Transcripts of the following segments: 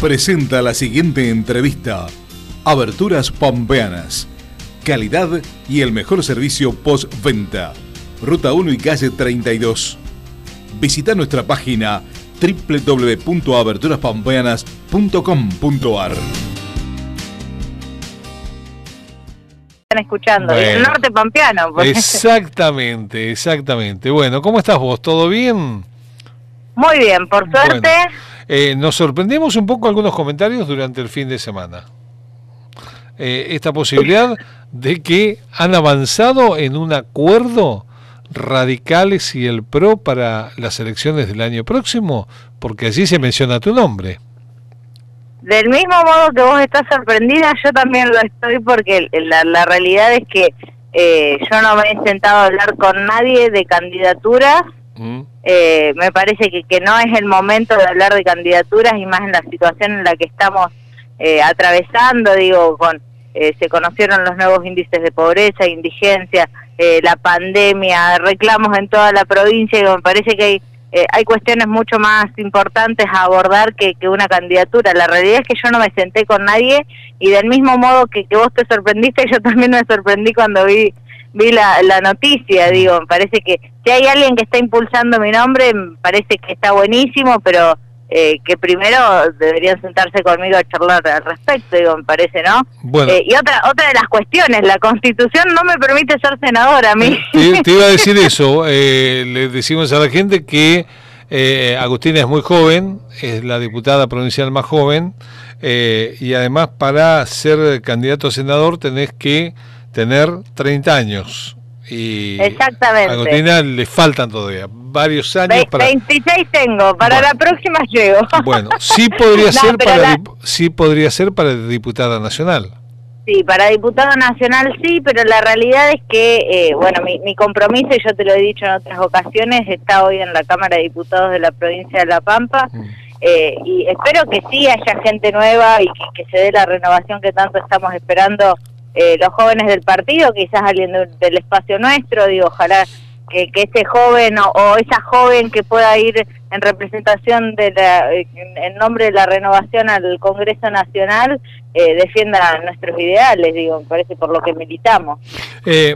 presenta la siguiente entrevista. Aberturas Pampeanas. Calidad y el mejor servicio postventa. Ruta 1 y calle 32. Visita nuestra página www.aberturaspampeanas.com.ar. Están escuchando, el norte pampeano. Exactamente, exactamente. Bueno, ¿cómo estás vos? ¿Todo bien? Muy bien, por suerte. Eh, nos sorprendimos un poco algunos comentarios durante el fin de semana. Eh, esta posibilidad de que han avanzado en un acuerdo radicales y el PRO para las elecciones del año próximo, porque allí se menciona tu nombre. Del mismo modo que vos estás sorprendida, yo también lo estoy porque la, realidad es que eh, yo no me he sentado a hablar con nadie de candidaturas Eh, me parece que, que no es el momento de hablar de candidaturas y más en la situación en la que estamos eh, atravesando, digo, con eh, se conocieron los nuevos índices de pobreza, indigencia, la pandemia, reclamos en toda la provincia, y me parece que hay, hay cuestiones mucho más importantes a abordar que, que una candidatura. La realidad es que yo no me senté con nadie y del mismo modo que, que vos te sorprendiste, yo también me sorprendí cuando vi vi la, la noticia, digo, me parece que si hay alguien que está impulsando mi nombre, me parece que está buenísimo, pero eh, que primero deberían sentarse conmigo a charlar al respecto, digo, me parece, ¿no? Bueno. Eh, y otra otra de las cuestiones, la Constitución no me permite ser senadora a mí. Te, iba a decir eso, eh, le decimos a la gente que Agustina es muy joven, es la diputada provincial más joven, y además para ser candidato a senador tenés que tener 30 años. Y Exactamente. a le faltan todavía varios años para 26 tengo, para la próxima llego. Bueno, sí podría ser para sí podría ser para diputada nacional. Sí, para diputada nacional sí, pero la realidad es que, eh, bueno, mi, mi compromiso, y yo te lo he dicho en otras ocasiones, está hoy en la Cámara de Diputados de la provincia de La Pampa, mm. eh, y espero que sí haya gente nueva y que, que, se dé la renovación que tanto estamos esperando eh, los jóvenes del partido, quizás alguien del espacio nuestro, digo, ojalá que, que ese joven o, esa joven que pueda ir en representación de la, en nombre de la renovación al Congreso Nacional eh, defienda nuestros ideales, digo, me parece por lo que militamos. Eh,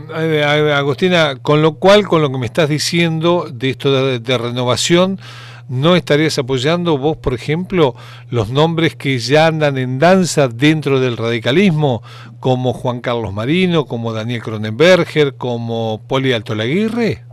Agustina, con lo cual, con lo que me estás diciendo de esto de renovación, ¿no estarías apoyando vos, por ejemplo, los nombres que ya andan en danza dentro del radicalismo, como Juan Carlos Marino, como Daniel Cronenberger, como Poli Alto Laguirre?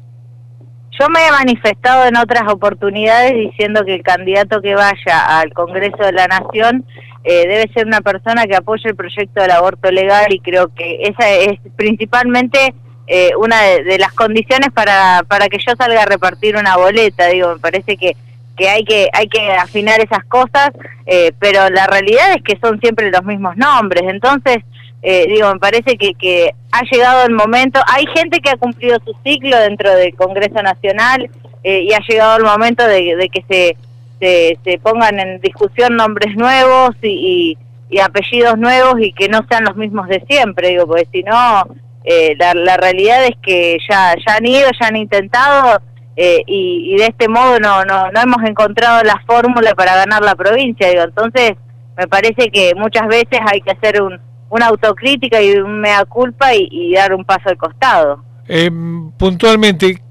Yo me he manifestado en otras oportunidades diciendo que el candidato que vaya al Congreso de la Nación eh, debe ser una persona que apoye el proyecto del aborto legal y creo que esa es principalmente eh, una de, las condiciones para, para que yo salga a repartir una boleta, digo, me parece que, que hay que hay que afinar esas cosas, eh, pero la realidad es que son siempre los mismos nombres, entonces, eh, digo, me parece que, que ha llegado el momento, hay gente que ha cumplido su ciclo dentro del Congreso Nacional y ha llegado el momento de, que se, se, pongan en discusión nombres nuevos y, y, y apellidos nuevos y que no sean los mismos de siempre, digo, porque si no eh, la, realidad es que ya, ya han ido, ya han intentado eh, y, de este modo no, no, no hemos encontrado la fórmula para ganar la provincia. Digo, entonces me parece que muchas veces hay que hacer un, una autocrítica y un mea culpa y, dar un paso al costado. Eh, puntualmente,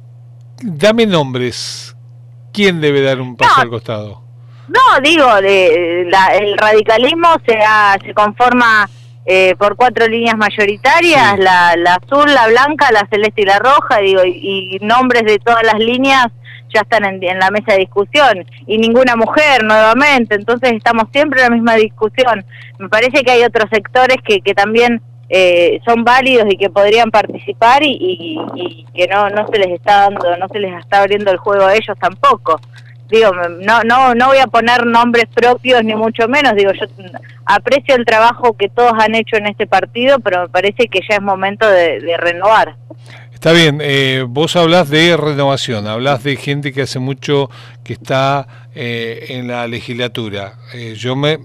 dame nombres. ¿Quién debe dar un paso al costado? No, digo, de, el radicalismo se, se conforma eh, por cuatro líneas mayoritarias, la, la, azul, la blanca, la celeste y la roja, digo, y, nombres de todas las líneas ya están en, la mesa de discusión y ninguna mujer nuevamente, entonces estamos siempre en la misma discusión. Me parece que hay otros sectores que, que también eh, son válidos y que podrían participar y, y, que no, no se les está dando, no se les está abriendo el juego a ellos tampoco digo, no, no, no voy a poner nombres propios ni mucho menos, digo, yo aprecio el trabajo que todos han hecho en este partido, pero me parece que ya es momento de, renovar. Está bien, eh, vos hablas de renovación, hablas de gente que hace mucho que está eh, en la legislatura. Eh, yo me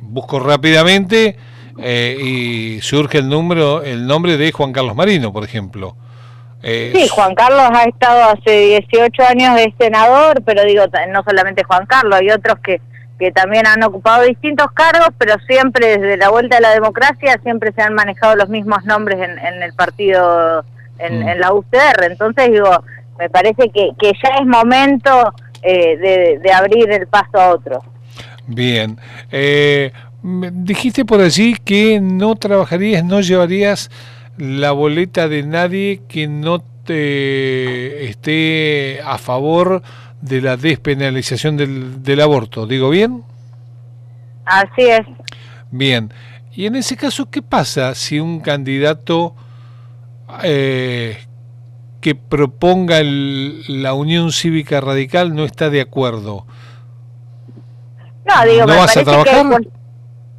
busco rápidamente y surge el número, el nombre de Juan Carlos Marino, por ejemplo. Sí, Juan Carlos ha estado hace 18 años de senador, pero digo, no solamente Juan Carlos, hay otros que, que también han ocupado distintos cargos, pero siempre desde la vuelta a la democracia siempre se han manejado los mismos nombres en, el partido, en, mm. en, la UCR. Entonces digo, me parece que, que ya es momento eh, de, abrir el paso a otros. Bien. Eh, dijiste por allí que no trabajarías, no llevarías la boleta de nadie que no te esté a favor de la despenalización del, del aborto. ¿Digo bien? Así es. Bien. Y en ese caso, ¿qué pasa si un candidato eh, que proponga la Unión Cívica Radical no está de acuerdo. No, digo, ¿No vas a trabajar?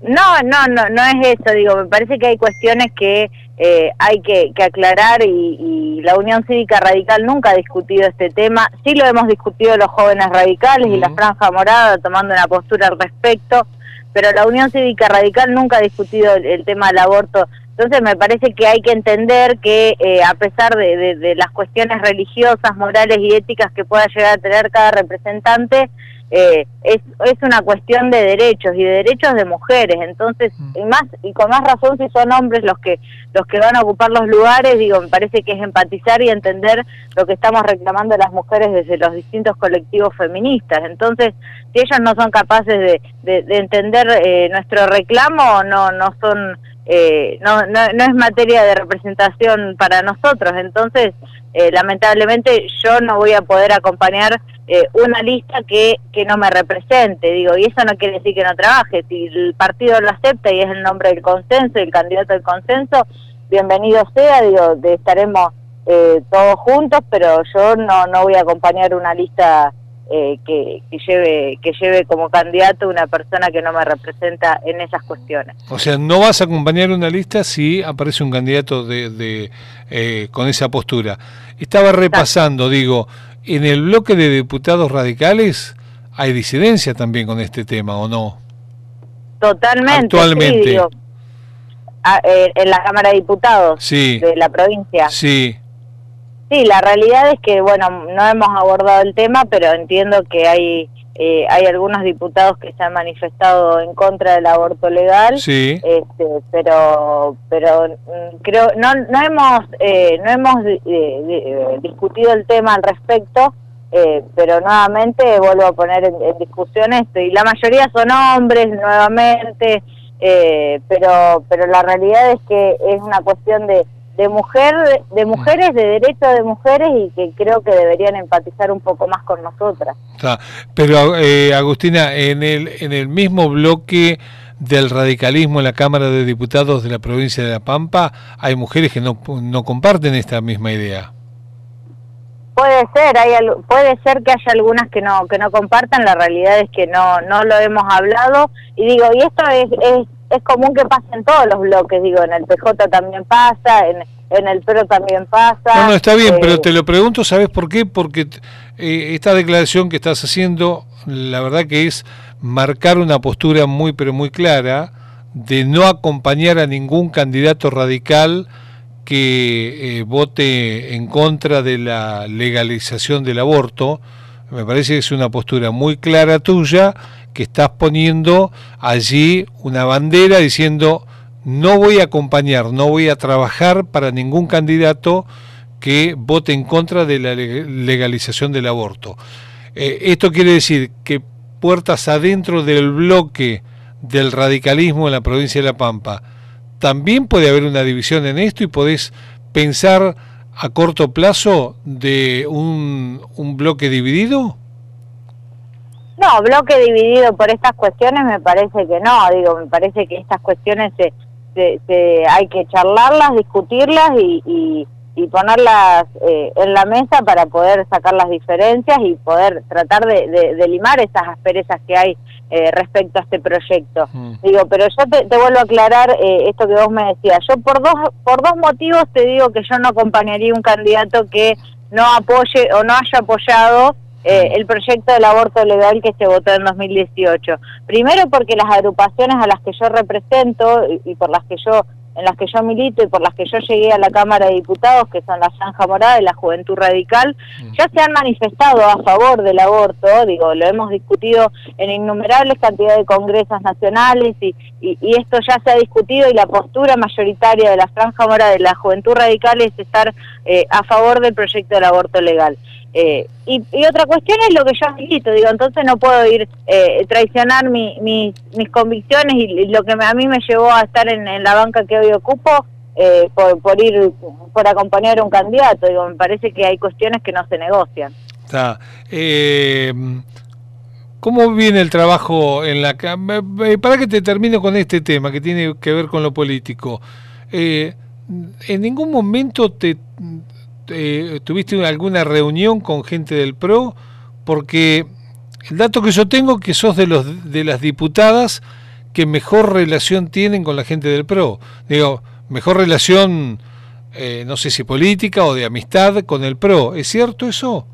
No, no, no, no es eso, digo, me parece que hay cuestiones que eh, hay que, aclarar y, la Unión Cívica Radical nunca ha discutido este tema, sí lo hemos discutido los jóvenes radicales y la Franja Morada tomando una postura al respecto, pero la Unión Cívica Radical nunca ha discutido el tema del aborto. Entonces me parece que hay que entender que eh, a pesar de, las cuestiones religiosas, morales y éticas que pueda llegar a tener cada representante, eh, es, es una cuestión de derechos y de derechos de mujeres. Entonces, mm. y más y con más razón si son hombres los que los que van a ocupar los lugares, digo, me parece que es empatizar y entender lo que estamos reclamando las mujeres desde los distintos colectivos feministas. Entonces, si ellos no son capaces de, de, entender eh, nuestro reclamo, no no son eh, no, no, no, es materia de representación para nosotros. Entonces, eh, lamentablemente yo no voy a poder acompañar eh, una lista que, que no me represente, digo, y eso no quiere decir que no trabaje. Si el partido lo acepta y es el nombre del consenso y el candidato del consenso, bienvenido sea, digo, de, estaremos todos juntos, pero yo no, no voy a acompañar una lista eh, que, lleve que lleve como candidato una persona que no me representa en esas cuestiones. O sea, no vas a acompañar una lista si aparece un candidato de, eh, con esa postura. Estaba repasando, digo, en el bloque de diputados radicales hay disidencia también con este tema, ¿o no? Totalmente. Actualmente. Ah, eh, en la Cámara de Diputados de la provincia. Sí. Sí, la realidad es que, bueno, no hemos abordado el tema, pero entiendo que hay eh, hay algunos diputados que se han manifestado en contra del aborto legal, sí. este, pero pero mm, creo no no hemos eh, no hemos eh, discutido el tema al respecto, pero nuevamente vuelvo a poner en, en, discusión esto y la mayoría son hombres nuevamente, pero pero la realidad es que es una cuestión de de mujer de mujeres de derecho de mujeres y que creo que deberían empatizar un poco más con nosotras. Pero eh, Agustina en el en el mismo bloque del radicalismo en la Cámara de Diputados de la provincia de La Pampa hay mujeres que no, no comparten esta misma idea. Puede ser hay puede ser que haya algunas que no que no compartan la realidad es que no no lo hemos hablado. Y digo y esto es, es es común que pase en todos los bloques, digo, en el PJ también pasa, en, en el PRO también pasa. No, no, está bien, pero eh, te lo pregunto, ¿sabes por qué? Porque eh, esta declaración que estás haciendo, la verdad que es marcar una postura muy, pero muy clara de no acompañar a ningún candidato radical que eh, vote en contra de la legalización del aborto. Me parece que es una postura muy clara tuya que estás poniendo allí una bandera diciendo no voy a acompañar, no voy a trabajar para ningún candidato que vote en contra de la legalización del aborto. Eh, esto quiere decir que puertas adentro del bloque del radicalismo en la provincia de La Pampa, también puede haber una división en esto y podés pensar a corto plazo de un, un bloque dividido? No, bloque dividido por estas cuestiones me parece que no, digo, me parece que estas cuestiones se, se, hay que charlarlas, discutirlas y, y, ponerlas eh, en la mesa para poder sacar las diferencias y poder tratar de, limar esas asperezas que hay eh, respecto a este proyecto. Mm. Digo, pero yo te, vuelvo a aclarar eh, esto que vos me decías. Yo por dos, por dos motivos te digo que yo no acompañaría un candidato que no apoye o no haya apoyado eh, el proyecto del aborto legal que se votó en 2018. Primero porque las agrupaciones a las que yo represento y, por las que yo en las que yo milito y por las que yo llegué a la Cámara de Diputados, que son la Franja Morada y la Juventud Radical, mm. ya se han manifestado a favor del aborto, digo, lo hemos discutido en innumerables cantidades de congresos nacionales y, y, esto ya se ha discutido y la postura mayoritaria de la Franja Morada de la Juventud Radical es estar eh, a favor del proyecto del aborto legal. Eh, y, otra cuestión es lo que yo milito, digo, entonces no puedo ir eh, traicionar mi, mis convicciones y, lo que a mí me llevó a estar en, la banca que hoy ocupo eh, por, por ir, por acompañar a un candidato, digo, me parece que hay cuestiones que no se negocian. Está. ¿Cómo viene el trabajo en la Para que te termino con este tema que tiene que ver con lo político. ¿En ningún momento te eh, tuviste alguna reunión con gente del PRO, porque el dato que yo tengo que sos de los de las diputadas que mejor relación tienen con la gente del PRO. Digo, mejor relación, eh, no sé si política o de amistad con el PRO. ¿Es cierto eso?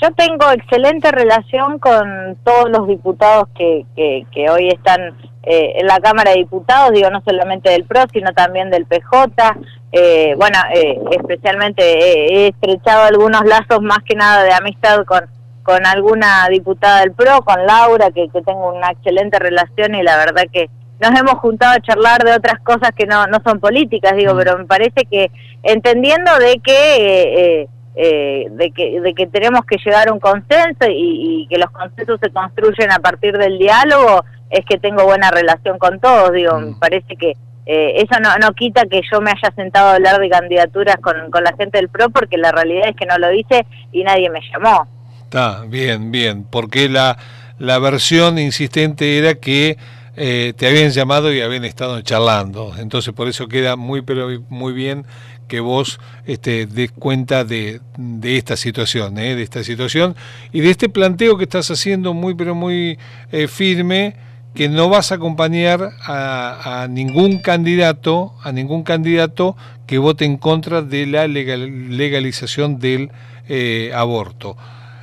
Yo tengo excelente relación con todos los diputados que, que, hoy están eh, en la Cámara de Diputados, digo, no solamente del PRO, sino también del PJ. Eh, bueno, eh, especialmente he estrechado algunos lazos más que nada de amistad con, con alguna diputada del PRO, con Laura, que, que tengo una excelente relación y la verdad que nos hemos juntado a charlar de otras cosas que no, no son políticas, digo, mm. pero me parece que entendiendo de que... Eh, de, que, de que tenemos que llegar a un consenso y, que los consensos se construyen a partir del diálogo, es que tengo buena relación con todos. Digo, me mm. parece que eh, eso no, no quita que yo me haya sentado a hablar de candidaturas con, con la gente del PRO, porque la realidad es que no lo hice y nadie me llamó. Está bien, bien, porque la, la versión insistente era que eh, te habían llamado y habían estado charlando. Entonces por eso queda muy pero muy bien que vos este, des cuenta de, de esta situación, ¿eh? de esta situación y de este planteo que estás haciendo muy pero muy eh, firme que no vas a acompañar a, ningún candidato, a ningún candidato que vote en contra de la legalización del eh, aborto.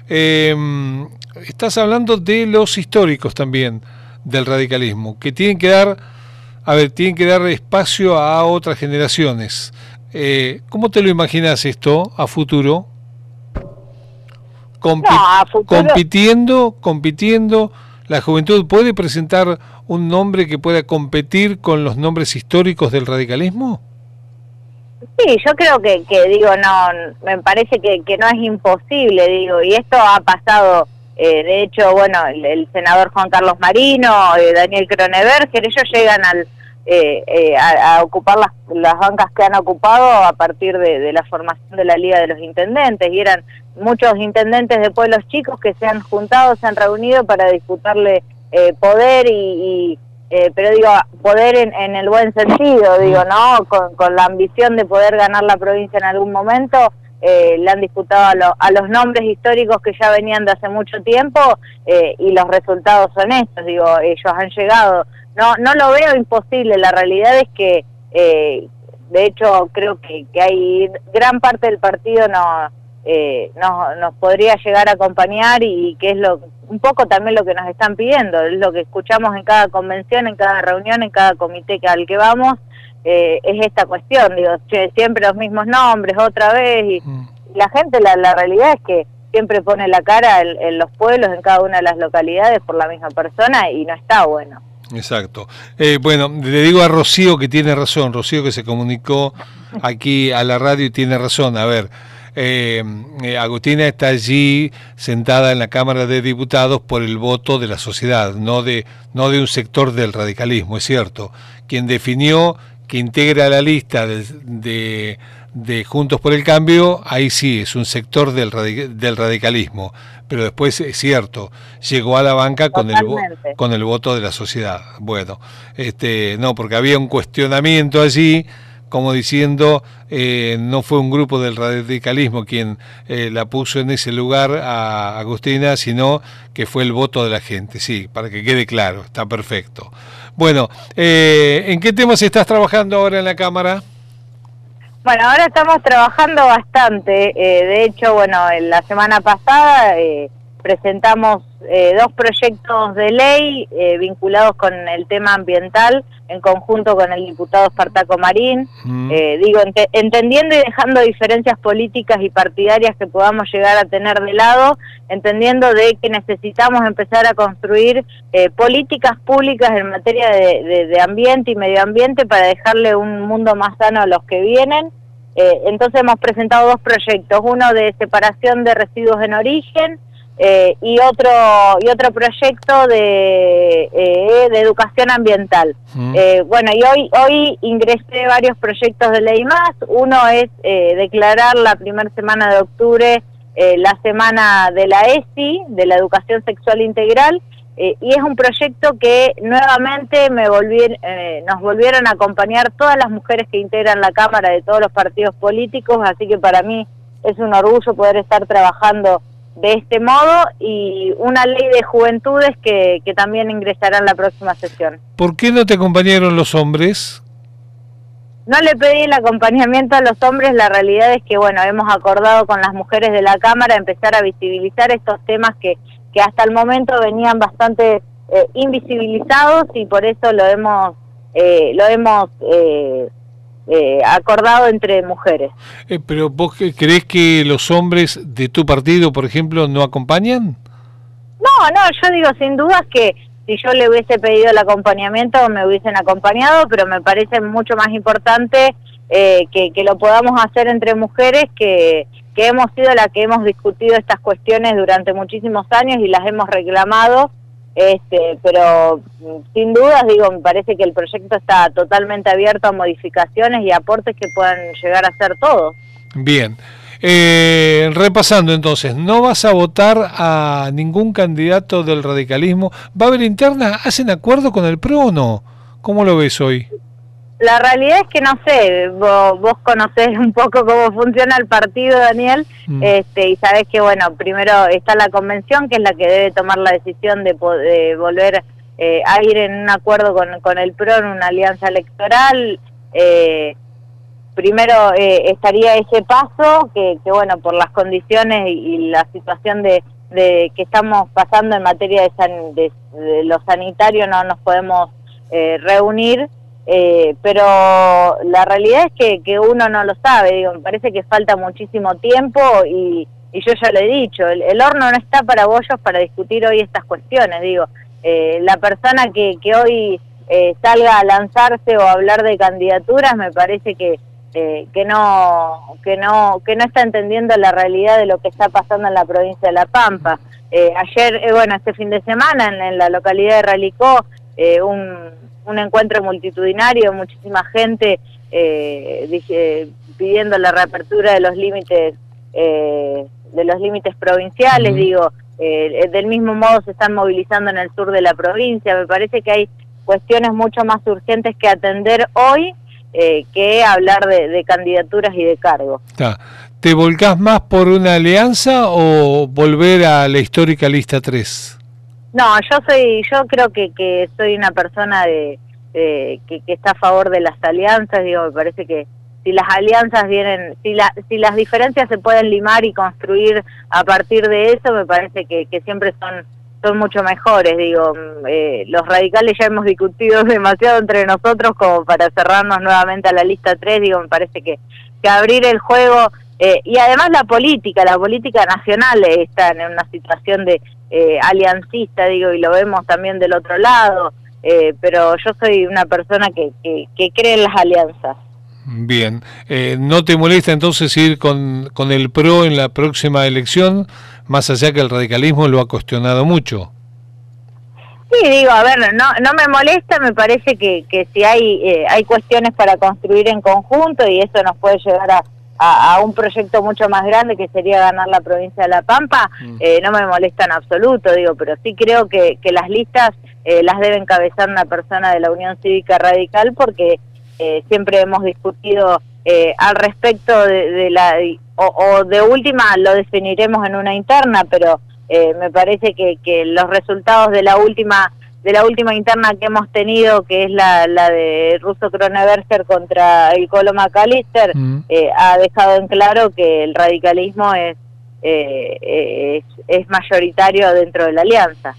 Em, estás hablando de los históricos también del radicalismo, que tienen que dar, a ver, tienen que dar espacio a otras generaciones. Eh, ¿Cómo te lo imaginas esto a futuro? Compitiendo, compitiendo, la juventud puede presentar un nombre que pueda competir con los nombres históricos del radicalismo. Sí, yo creo que, que digo, no, me parece que, que no es imposible, digo, y esto ha pasado, eh, de hecho, bueno, el, senador Juan Carlos Marino, eh, Daniel Kroneberger, ellos llegan al, eh, eh, a, ocupar las, las, bancas que han ocupado a partir de, la formación de la Liga de los Intendentes y eran muchos intendentes de pueblos chicos que se han juntado, se han reunido para disputarle eh, poder y, eh, pero digo poder en, en, el buen sentido, digo, ¿no? Con, la ambición de poder ganar la provincia en algún momento. le han disputado a, a, los nombres históricos que ya venían de hace mucho tiempo y los resultados son estos, digo, ellos han llegado no, no lo veo imposible. La realidad es que, eh, de hecho, creo que, que, hay gran parte del partido no, eh, nos, nos podría llegar a acompañar y que es lo un poco también lo que nos están pidiendo, es lo que escuchamos en cada convención, en cada reunión, en cada comité al que vamos, eh, es esta cuestión, digo, siempre los mismos nombres, otra vez, y, mm. la gente, la, la realidad es que siempre pone la cara en los pueblos, en cada una de las localidades por la misma persona y no está bueno. Exacto. Eh, bueno, le digo a Rocío que tiene razón, Rocío que se comunicó aquí a la radio y tiene razón. A ver, eh, eh, Agustina está allí sentada en la Cámara de Diputados por el voto de la sociedad, no de, no de un sector del radicalismo, es cierto. Quien definió que integra la lista de de Juntos por el Cambio, ahí sí, es un sector del, del radicalismo, pero después es cierto, llegó a la banca con el, con el voto de la sociedad. Bueno, este, no, porque había un cuestionamiento allí, como diciendo, eh, no fue un grupo del radicalismo quien eh, la puso en ese lugar a Agustina, sino que fue el voto de la gente, sí, para que quede claro, está perfecto. Bueno, eh, ¿en qué temas estás trabajando ahora en la Cámara? Bueno, ahora estamos trabajando bastante. Eh, de hecho, bueno, en la semana pasada eh, presentamos eh, dos proyectos de ley eh, vinculados con el tema ambiental en conjunto con el diputado Espartaco Marín. Mm. Eh, digo, entendiendo y dejando diferencias políticas y partidarias que podamos llegar a tener de lado, entendiendo de que necesitamos empezar a construir políticas públicas en materia de, ambiente y medio ambiente para dejarle un mundo más sano a los que vienen. entonces hemos presentado dos proyectos, uno de separación de residuos en origen, eh, y otro y otro proyecto de, eh, de educación ambiental. Mm. Eh, bueno, y hoy hoy ingresé varios proyectos de ley más. Uno es declarar la primera semana de octubre la semana de la ESI, de la educación sexual integral, y es un proyecto que nuevamente me nos volvieron a acompañar todas las mujeres que integran la Cámara de todos los partidos políticos, así que para mí es un orgullo poder estar trabajando de este modo y una ley de juventudes que, que también ingresará en la próxima sesión. ¿Por qué no te acompañaron los hombres? No le pedí el acompañamiento a los hombres, la realidad es que, bueno, hemos acordado con las mujeres de la Cámara empezar a visibilizar estos temas que, que hasta el momento venían bastante eh, invisibilizados y por eso lo hemos, eh, lo hemos eh, eh, acordado entre mujeres. Eh, pero vos crees que los hombres de tu partido, por ejemplo, no acompañan? No, no, yo digo sin dudas que si yo le hubiese pedido el acompañamiento me hubiesen acompañado, pero me parece mucho más importante eh, que, que, lo podamos hacer entre mujeres que, que hemos sido las que hemos discutido estas cuestiones durante muchísimos años y las hemos reclamado este, pero mm, sin dudas, digo, me parece que el proyecto está totalmente abierto a modificaciones y aportes que puedan llegar a ser todos. Bien. Eh, repasando entonces, ¿no vas a votar a ningún candidato del radicalismo? ¿Va a haber interna? ¿Hacen acuerdo con el PRO o no? ¿Cómo lo ves hoy? La realidad es que no sé, vos, vos conocés un poco cómo funciona el partido, Daniel, mm. este, y sabés que, bueno, primero está la convención, que es la que debe tomar la decisión de, volver eh, a ir en un acuerdo con, con el PRO, en una alianza electoral. Eh, primero eh, estaría ese paso, que, que, bueno, por las condiciones y, la situación de, de, que estamos pasando en materia de, de, lo sanitario, no nos podemos reunir. Eh, pero la realidad es que, que uno no lo sabe, digo, me parece que falta muchísimo tiempo y, y yo ya lo he dicho, el, horno no está para bollos para discutir hoy estas cuestiones, digo, eh, la persona que, que hoy eh, salga a lanzarse o a hablar de candidaturas me parece que, que no que no que no está entendiendo la realidad de lo que está pasando en la provincia de La Pampa. ayer, bueno, este fin de semana en, en la localidad de Ralicó, un un encuentro multitudinario, muchísima gente eh, dije, pidiendo la reapertura de los límites eh, de los límites provinciales, digo, eh, del mismo modo se están movilizando en el sur de la provincia. Me parece que hay cuestiones mucho más urgentes que atender hoy que hablar de, candidaturas y de cargos. ¿Te volcás más por una alianza o volver a la histórica lista 3? No, yo soy, yo creo que, que soy una persona de, que, que, está a favor de las alianzas. Digo, me parece que si las alianzas vienen, si, la, si las diferencias se pueden limar y construir a partir de eso, me parece que, que siempre son son mucho mejores. Digo, mm, eh, los radicales ya hemos discutido demasiado entre nosotros como para cerrarnos nuevamente a la lista 3. Digo, me parece que, que abrir el juego eh, y además la política, la política nacional está en una situación de eh, aliancista, digo, y lo vemos también del otro lado, eh, pero yo soy una persona que, que, cree en las alianzas. Bien, eh, ¿no te molesta entonces ir con, con el PRO en la próxima elección, más allá que el radicalismo lo ha cuestionado mucho? Sí, digo, a ver, no, no me molesta, me parece que, que si hay, hay cuestiones para construir en conjunto y eso nos puede llevar a, a, un proyecto mucho más grande que sería ganar la provincia de La Pampa, mm. eh, no me molesta en absoluto, digo, pero sí creo que, que las listas eh, las debe encabezar una persona de la Unión Cívica Radical porque eh, siempre hemos discutido al respecto de, la, o, o, de última lo definiremos en una interna, pero me parece que, que los resultados de la última de la última interna que hemos tenido, que es la, la de Russo Kroneberger contra el Colo McAllister, mm. eh, ha dejado en claro que el radicalismo es es, es, mayoritario dentro de la alianza.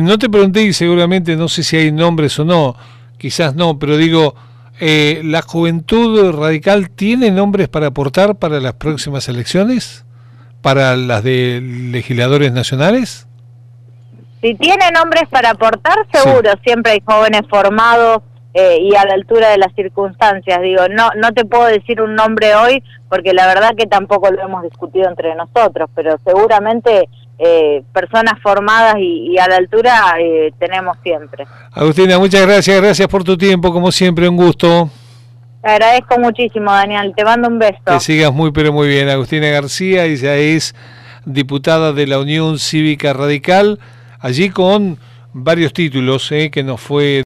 no te pregunté y seguramente no sé si hay nombres o no, quizás no, pero digo, ¿la juventud radical tiene nombres para aportar para las próximas elecciones? ¿Para las de legisladores nacionales? Si tiene nombres para aportar, seguro, siempre hay jóvenes formados eh, y a la altura de las circunstancias. Digo, no, no te puedo decir un nombre hoy porque la verdad que tampoco lo hemos discutido entre nosotros, pero seguramente eh, personas formadas y, a la altura eh, tenemos siempre. Agustina, muchas gracias, gracias por tu tiempo, como siempre, un gusto. Te agradezco muchísimo, Daniel, te mando un beso. Que sigas muy, pero muy bien. Agustina García, ella es diputada de la Unión Cívica Radical allí con varios títulos eh, que nos fue